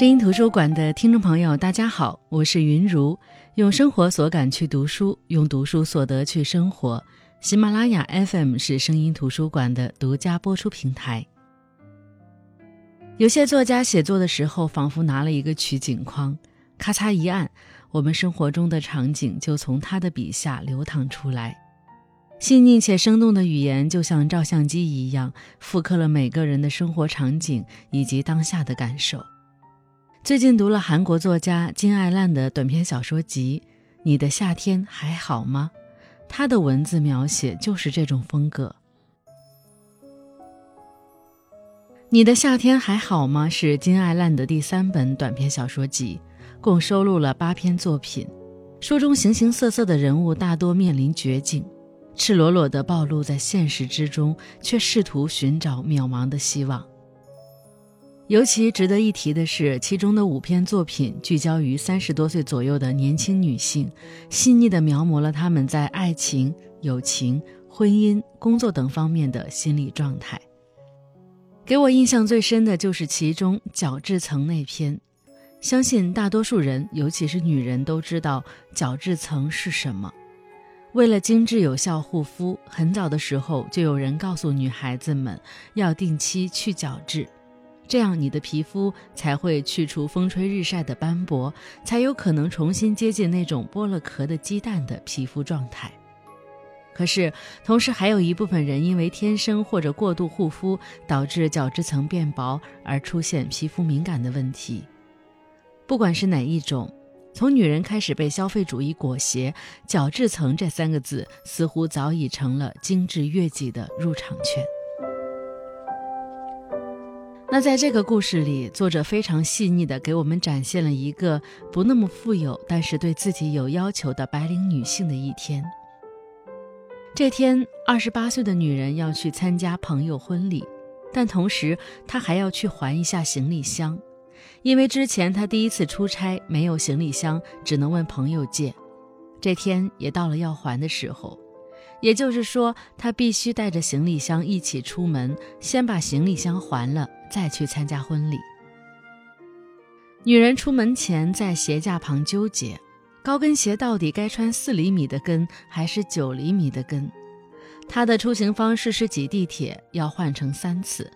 声音图书馆的听众朋友，大家好，我是云如，用生活所感去读书，用读书所得去生活。喜马拉雅 FM 是声音图书馆的独家播出平台。有些作家写作的时候，仿佛拿了一个取景框，咔嚓一按，我们生活中的场景就从他的笔下流淌出来。细腻且生动的语言，就像照相机一样，复刻了每个人的生活场景以及当下的感受。最近读了韩国作家金爱烂的短篇小说集《你的夏天还好吗》，他的文字描写就是这种风格。《你的夏天还好吗》是金爱烂的第三本短篇小说集，共收录了八篇作品。书中形形色色的人物大多面临绝境，赤裸裸地暴露在现实之中，却试图寻找渺茫的希望。尤其值得一提的是，其中的五篇作品聚焦于三十多岁左右的年轻女性，细腻地描摹了她们在爱情、友情、婚姻、工作等方面的心理状态。给我印象最深的就是其中角质层那篇。相信大多数人，尤其是女人，都知道角质层是什么。为了精致有效护肤，很早的时候就有人告诉女孩子们要定期去角质。这样，你的皮肤才会去除风吹日晒的斑驳，才有可能重新接近那种剥了壳的鸡蛋的皮肤状态。可是，同时还有一部分人因为天生或者过度护肤，导致角质层变薄而出现皮肤敏感的问题。不管是哪一种，从女人开始被消费主义裹挟，角质层这三个字似乎早已成了精致悦己的入场券。那在这个故事里，作者非常细腻地给我们展现了一个不那么富有，但是对自己有要求的白领女性的一天。这天，二十八岁的女人要去参加朋友婚礼，但同时她还要去还一下行李箱，因为之前她第一次出差没有行李箱，只能问朋友借。这天也到了要还的时候。也就是说，她必须带着行李箱一起出门，先把行李箱还了，再去参加婚礼。女人出门前在鞋架旁纠结，高跟鞋到底该穿四厘米的跟还是九厘米的跟？她的出行方式是挤地铁，要换成三次，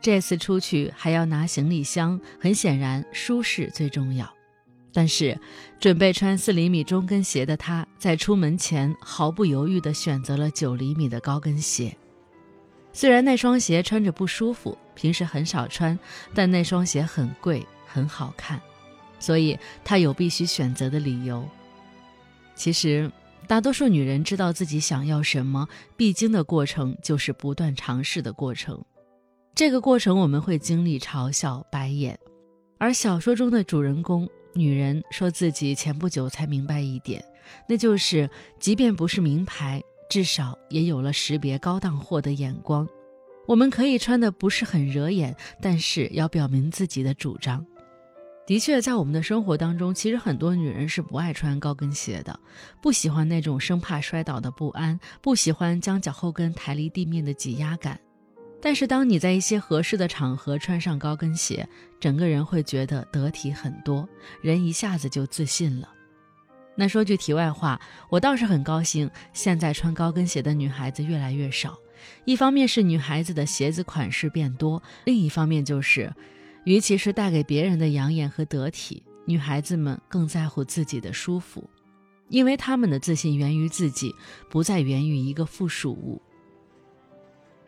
这次出去还要拿行李箱，很显然舒适最重要。但是，准备穿四厘米中跟鞋的她，在出门前毫不犹豫地选择了九厘米的高跟鞋。虽然那双鞋穿着不舒服，平时很少穿，但那双鞋很贵，很好看，所以她有必须选择的理由。其实，大多数女人知道自己想要什么，必经的过程就是不断尝试的过程。这个过程我们会经历嘲笑、白眼，而小说中的主人公。女人说自己前不久才明白一点，那就是，即便不是名牌，至少也有了识别高档货的眼光。我们可以穿的不是很惹眼，但是要表明自己的主张。的确，在我们的生活当中，其实很多女人是不爱穿高跟鞋的，不喜欢那种生怕摔倒的不安，不喜欢将脚后跟抬离地面的挤压感。但是，当你在一些合适的场合穿上高跟鞋，整个人会觉得得体很多，人一下子就自信了。那说句题外话，我倒是很高兴，现在穿高跟鞋的女孩子越来越少。一方面是女孩子的鞋子款式变多，另一方面就是，与其是带给别人的养眼和得体，女孩子们更在乎自己的舒服，因为她们的自信源于自己，不再源于一个附属物。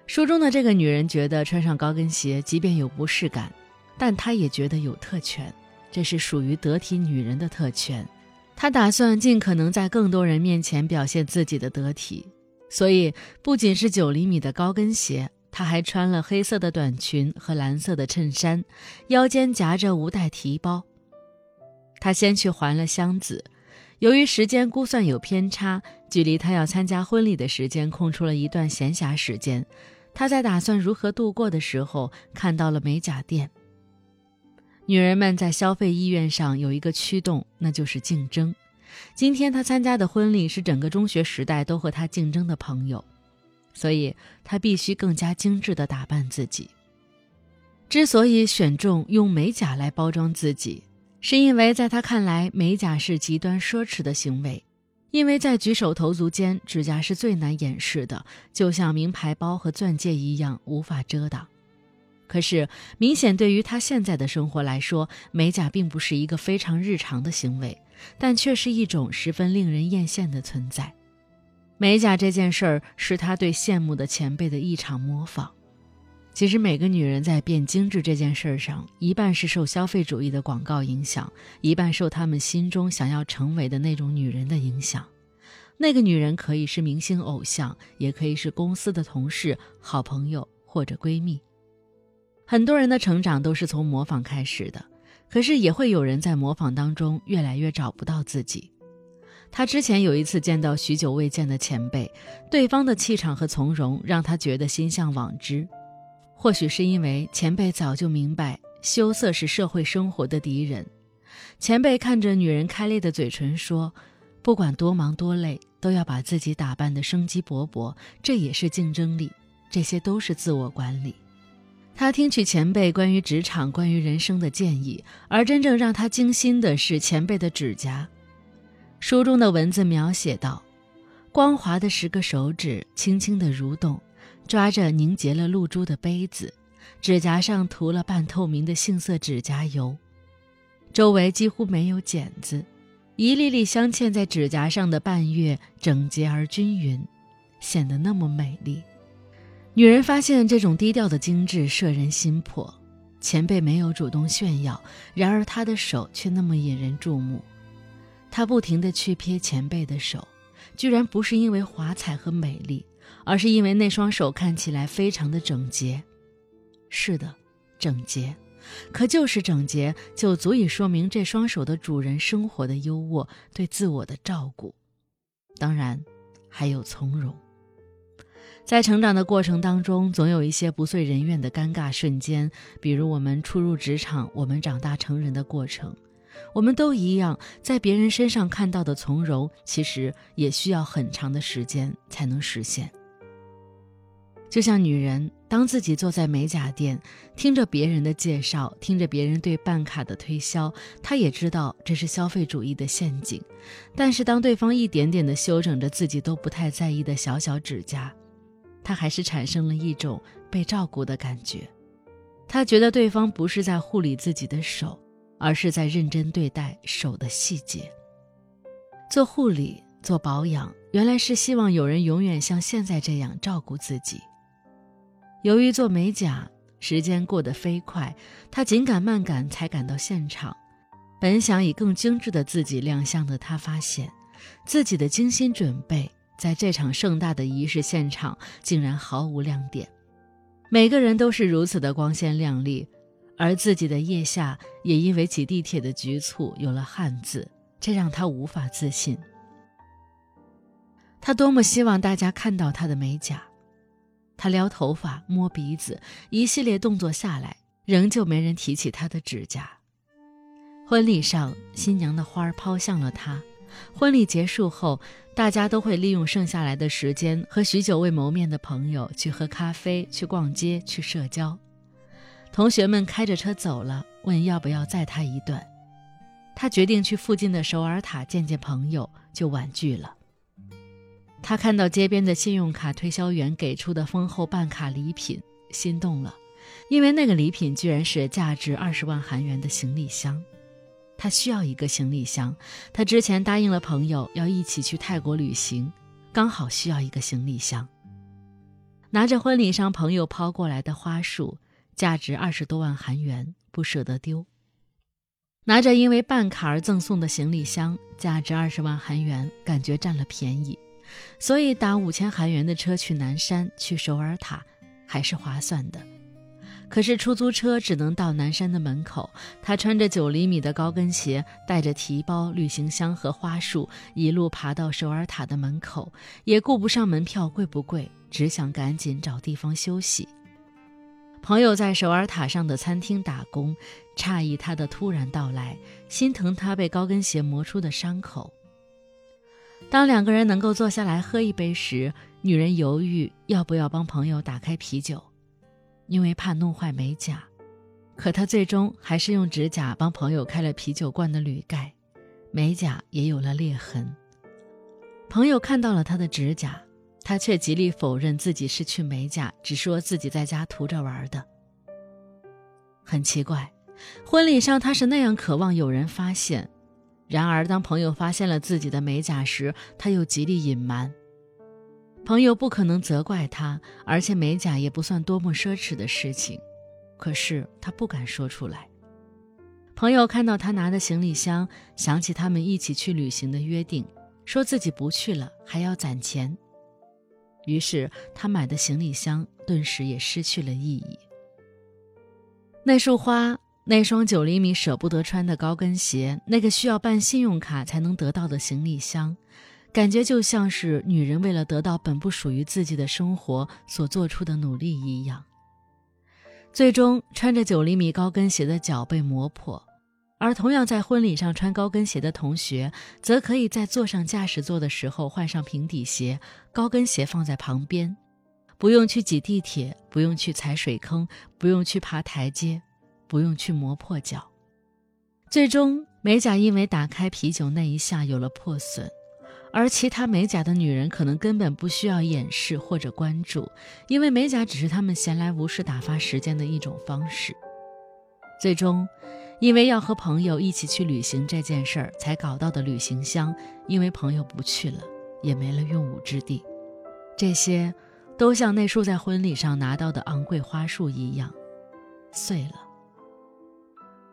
书中的这个女人觉得穿上高跟鞋，即便有不适感，但她也觉得有特权，这是属于得体女人的特权。她打算尽可能在更多人面前表现自己的得体，所以不仅是九厘米的高跟鞋，她还穿了黑色的短裙和蓝色的衬衫，腰间夹着无带提包。她先去还了箱子，由于时间估算有偏差，距离她要参加婚礼的时间空出了一段闲暇时间。他在打算如何度过的时候，看到了美甲店。女人们在消费意愿上有一个驱动，那就是竞争。今天她参加的婚礼是整个中学时代都和她竞争的朋友，所以她必须更加精致地打扮自己。之所以选中用美甲来包装自己，是因为在他看来，美甲是极端奢侈的行为。因为在举手投足间，指甲是最难掩饰的，就像名牌包和钻戒一样无法遮挡。可是，明显对于他现在的生活来说，美甲并不是一个非常日常的行为，但却是一种十分令人艳羡的存在。美甲这件事儿是他对羡慕的前辈的一场模仿。其实，每个女人在变精致这件事儿上，一半是受消费主义的广告影响，一半受她们心中想要成为的那种女人的影响。那个女人可以是明星偶像，也可以是公司的同事、好朋友或者闺蜜。很多人的成长都是从模仿开始的，可是也会有人在模仿当中越来越找不到自己。他之前有一次见到许久未见的前辈，对方的气场和从容让他觉得心向往之。或许是因为前辈早就明白羞涩是社会生活的敌人，前辈看着女人开裂的嘴唇说：“不管多忙多累，都要把自己打扮得生机勃勃，这也是竞争力，这些都是自我管理。”他听取前辈关于职场、关于人生的建议，而真正让他惊心的是前辈的指甲。书中的文字描写道：“光滑的十个手指轻轻地蠕动。”抓着凝结了露珠的杯子，指甲上涂了半透明的杏色指甲油，周围几乎没有茧子，一粒粒镶嵌在指甲上的半月整洁而均匀，显得那么美丽。女人发现这种低调的精致摄人心魄，前辈没有主动炫耀，然而他的手却那么引人注目。她不停地去瞥前辈的手，居然不是因为华彩和美丽。而是因为那双手看起来非常的整洁，是的，整洁，可就是整洁就足以说明这双手的主人生活的优渥，对自我的照顾，当然还有从容。在成长的过程当中，总有一些不遂人愿的尴尬瞬间，比如我们初入职场，我们长大成人的过程，我们都一样，在别人身上看到的从容，其实也需要很长的时间才能实现。就像女人，当自己坐在美甲店，听着别人的介绍，听着别人对办卡的推销，她也知道这是消费主义的陷阱。但是，当对方一点点的修整着自己都不太在意的小小指甲，她还是产生了一种被照顾的感觉。她觉得对方不是在护理自己的手，而是在认真对待手的细节。做护理、做保养，原来是希望有人永远像现在这样照顾自己。由于做美甲，时间过得飞快，他紧赶慢赶才赶到现场。本想以更精致的自己亮相的他，发现自己的精心准备在这场盛大的仪式现场竟然毫无亮点。每个人都是如此的光鲜亮丽，而自己的腋下也因为挤地铁的局促有了汗渍，这让他无法自信。他多么希望大家看到他的美甲。他撩头发、摸鼻子，一系列动作下来，仍旧没人提起他的指甲。婚礼上，新娘的花儿抛向了他。婚礼结束后，大家都会利用剩下来的时间，和许久未谋面的朋友去喝咖啡、去逛街、去社交。同学们开着车走了，问要不要载他一段。他决定去附近的首尔塔见见朋友，就婉拒了。他看到街边的信用卡推销员给出的丰厚办卡礼品，心动了，因为那个礼品居然是价值二十万韩元的行李箱。他需要一个行李箱，他之前答应了朋友要一起去泰国旅行，刚好需要一个行李箱。拿着婚礼上朋友抛过来的花束，价值二十多万韩元，不舍得丢。拿着因为办卡而赠送的行李箱，价值二十万韩元，感觉占了便宜。所以打五千韩元的车去南山去首尔塔，还是划算的。可是出租车只能到南山的门口。他穿着九厘米的高跟鞋，带着提包、旅行箱和花束，一路爬到首尔塔的门口，也顾不上门票贵不贵，只想赶紧找地方休息。朋友在首尔塔上的餐厅打工，诧异他的突然到来，心疼他被高跟鞋磨出的伤口。当两个人能够坐下来喝一杯时，女人犹豫要不要帮朋友打开啤酒，因为怕弄坏美甲，可他最终还是用指甲帮朋友开了啤酒罐的铝盖，美甲也有了裂痕。朋友看到了他的指甲，他却极力否认自己是去美甲，只说自己在家涂着玩的。很奇怪，婚礼上他是那样渴望有人发现，然而当朋友发现了自己的美甲时，他又极力隐瞒。朋友不可能责怪他，而且美甲也不算多么奢侈的事情，可是他不敢说出来。朋友看到他拿的行李箱，想起他们一起去旅行的约定。说自己不去了，还要攒钱。于是他买的行李箱顿时也失去了意义。那束花，那双九厘米舍不得穿的高跟鞋，那个需要办信用卡才能得到的行李箱，感觉就像是女人为了得到本不属于自己的生活所做出的努力一样。最终，穿着九厘米高跟鞋的脚被磨破。而同样在婚礼上穿高跟鞋的同学，则可以在坐上驾驶座的时候换上平底鞋，高跟鞋放在旁边，不用去挤地铁，不用去踩水坑，不用去爬台阶，不用去磨破脚。最终，美甲因为打开啤酒那一下有了破损，而其他美甲的女人可能根本不需要掩饰或者关注，因为美甲只是她们闲来无事打发时间的一种方式。最终。因为要和朋友一起去旅行这件事儿才搞到的旅行箱，因为朋友不去了，也没了用武之地。这些，都像那束在婚礼上拿到的昂贵花束一样，碎了。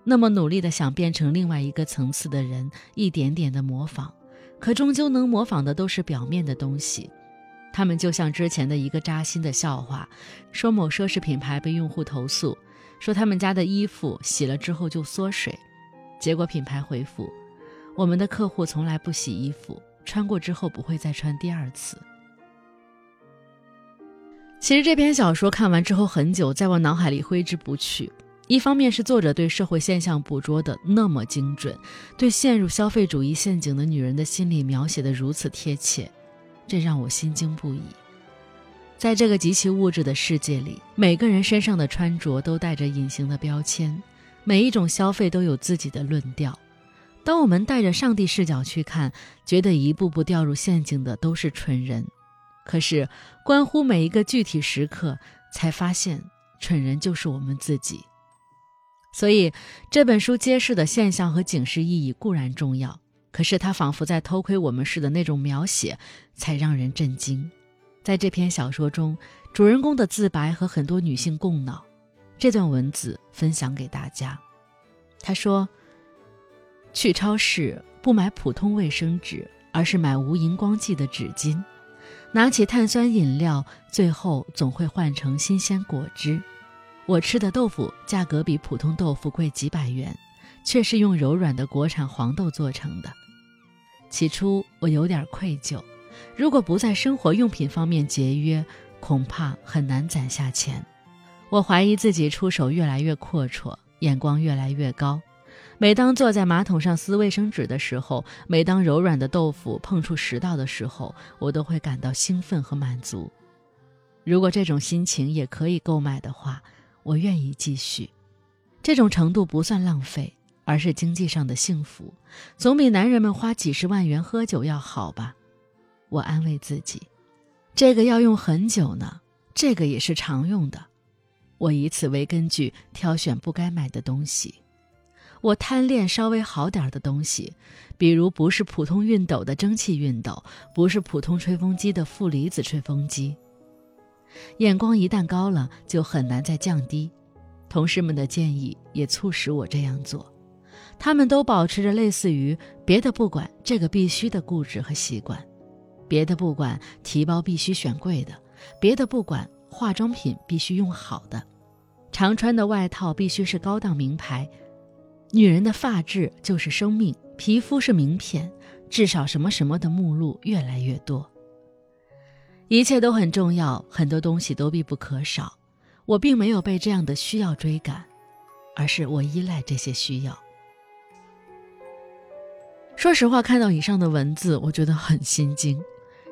那么努力的想变成另外一个层次的人，一点点的模仿，可终究能模仿的都是表面的东西。他们就像之前的一个扎心的笑话，说某奢侈品牌被用户投诉。说他们家的衣服洗了之后就缩水，结果品牌回复：“我们的客户从来不洗衣服，穿过之后不会再穿第二次。”其实这篇小说看完之后很久，在我脑海里挥之不去。一方面是作者对社会现象捕捉的那么精准，对陷入消费主义陷阱的女人的心理描写的如此贴切，这让我心惊不已。在这个极其物质的世界里，每个人身上的穿着都带着隐形的标签，每一种消费都有自己的论调。当我们带着上帝视角去看，觉得一步步掉入陷阱的都是蠢人。可是，关乎每一个具体时刻，才发现蠢人就是我们自己。所以，这本书揭示的现象和警示意义固然重要，可是它仿佛在偷窥我们似的那种描写，才让人震惊。在这篇小说中，主人公的自白和很多女性共脑，这段文字分享给大家。他说：“去超市不买普通卫生纸，而是买无荧光剂的纸巾；拿起碳酸饮料，最后总会换成新鲜果汁。我吃的豆腐价格比普通豆腐贵几百元，却是用柔软的国产黄豆做成的。起初我有点愧疚。”如果不在生活用品方面节约，恐怕很难攒下钱。我怀疑自己出手越来越阔绰，眼光越来越高。每当坐在马桶上撕卫生纸的时候，每当柔软的豆腐碰触食道的时候，我都会感到兴奋和满足。如果这种心情也可以购买的话，我愿意继续。这种程度不算浪费，而是经济上的幸福，总比男人们花几十万元喝酒要好吧。我安慰自己，这个要用很久呢，这个也是常用的。我以此为根据挑选不该买的东西。我贪恋稍微好点的东西，比如不是普通熨斗的蒸汽熨斗，不是普通吹风机的负离子吹风机。眼光一旦高了，就很难再降低。同事们的建议也促使我这样做，他们都保持着类似于别的不管，这个必须的固执和习惯。别的不管，提包必须选贵的；别的不管，化妆品必须用好的；常穿的外套必须是高档名牌。女人的发质就是生命，皮肤是名片，至少什么什么的目录越来越多。一切都很重要，很多东西都必不可少。我并没有被这样的需要追赶，而是我依赖这些需要。说实话，看到以上的文字，我觉得很心惊。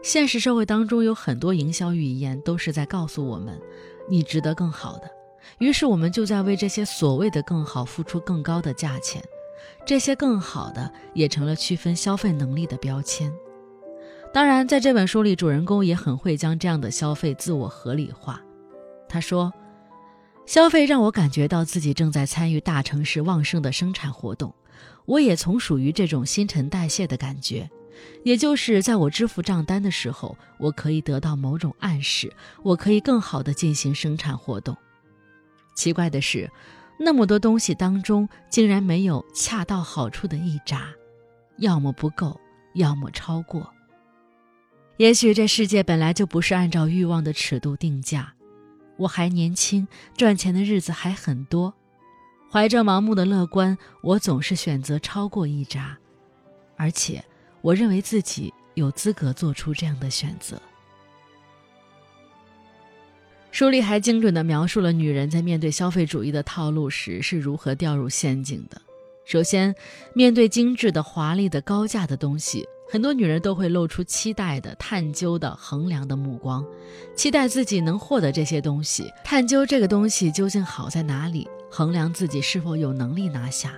现实社会当中有很多营销语言都是在告诉我们，你值得更好的，于是我们就在为这些所谓的更好付出更高的价钱，这些更好的也成了区分消费能力的标签。当然，在这本书里，主人公也很会将这样的消费自我合理化。他说：“消费让我感觉到自己正在参与大城市旺盛的生产活动，我也从属于这种新陈代谢的感觉。也就是在我支付账单的时候，我可以得到某种暗示，我可以更好地进行生产活动。奇怪的是，那么多东西当中，竟然没有恰到好处的一扎，要么不够，要么超过。”也许这世界本来就不是按照欲望的尺度定价。我还年轻，赚钱的日子还很多。怀着盲目的乐观，我总是选择超过一扎，而且我认为自己有资格做出这样的选择。书里还精准地描述了女人在面对消费主义的套路时是如何掉入陷阱的。首先，面对精致的、华丽的、高价的东西。很多女人都会露出期待的、探究的、衡量的目光，期待自己能获得这些东西，探究这个东西究竟好在哪里，衡量自己是否有能力拿下。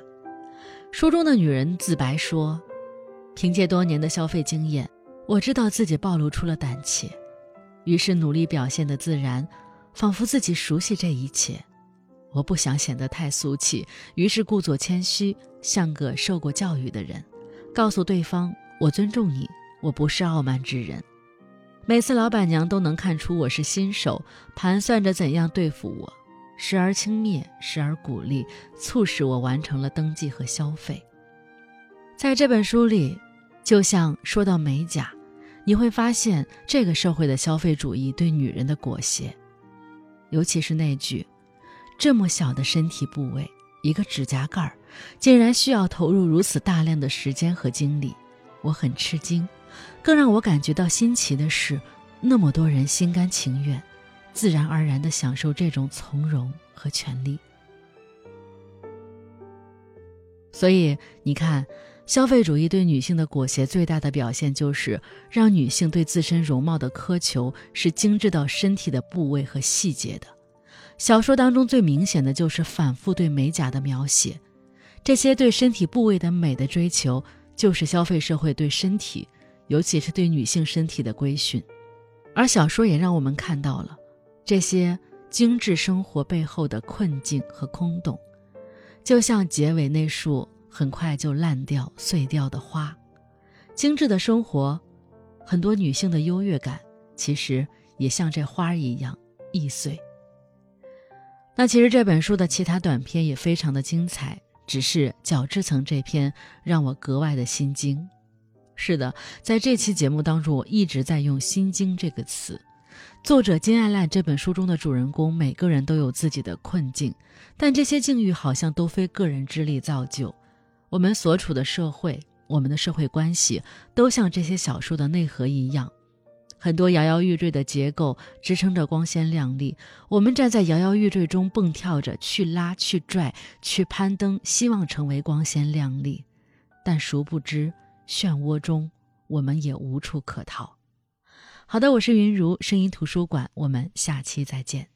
书中的女人自白说：“凭借多年的消费经验，我知道自己暴露出了胆怯，于是努力表现得自然，仿佛自己熟悉这一切。我不想显得太俗气，于是故作谦虚，像个受过教育的人，告诉对方。”我尊重你，我不是傲慢之人。每次老板娘都能看出我是新手，盘算着怎样对付我，时而轻蔑，时而鼓励，促使我完成了登记和消费。在这本书里，就像说到美甲，你会发现这个社会的消费主义对女人的裹挟，尤其是那句：“这么小的身体部位，一个指甲盖儿，竟然需要投入如此大量的时间和精力。”我很吃惊，更让我感觉到新奇的是，那么多人心甘情愿、自然而然地享受这种从容和权利。所以你看，消费主义对女性的裹挟最大的表现，就是让女性对自身容貌的苛求是精致到身体的部位和细节的。小说当中最明显的就是反复对美甲的描写，这些对身体部位的美的追求。就是消费社会对身体，尤其是对女性身体的规训，而小说也让我们看到了这些精致生活背后的困境和空洞，就像结尾那束很快就烂掉、碎掉的花。精致的生活，很多女性的优越感，其实也像这花一样易碎。那其实这本书的其他短篇也非常的精彩。只是角质层这篇让我格外的心惊。是的，在这期节目当中，我一直在用“心惊”这个词。作者金爱烂这本书中的主人公，每个人都有自己的困境，但这些境遇好像都非个人之力造就。我们所处的社会，我们的社会关系，都像这些小说的内核一样。很多摇摇欲坠的结构支撑着光鲜亮丽，我们站在摇摇欲坠中蹦跳着，去拉、去拽、去攀登，希望成为光鲜亮丽，但殊不知漩涡中我们也无处可逃。好的，我是云如声音图书馆，我们下期再见。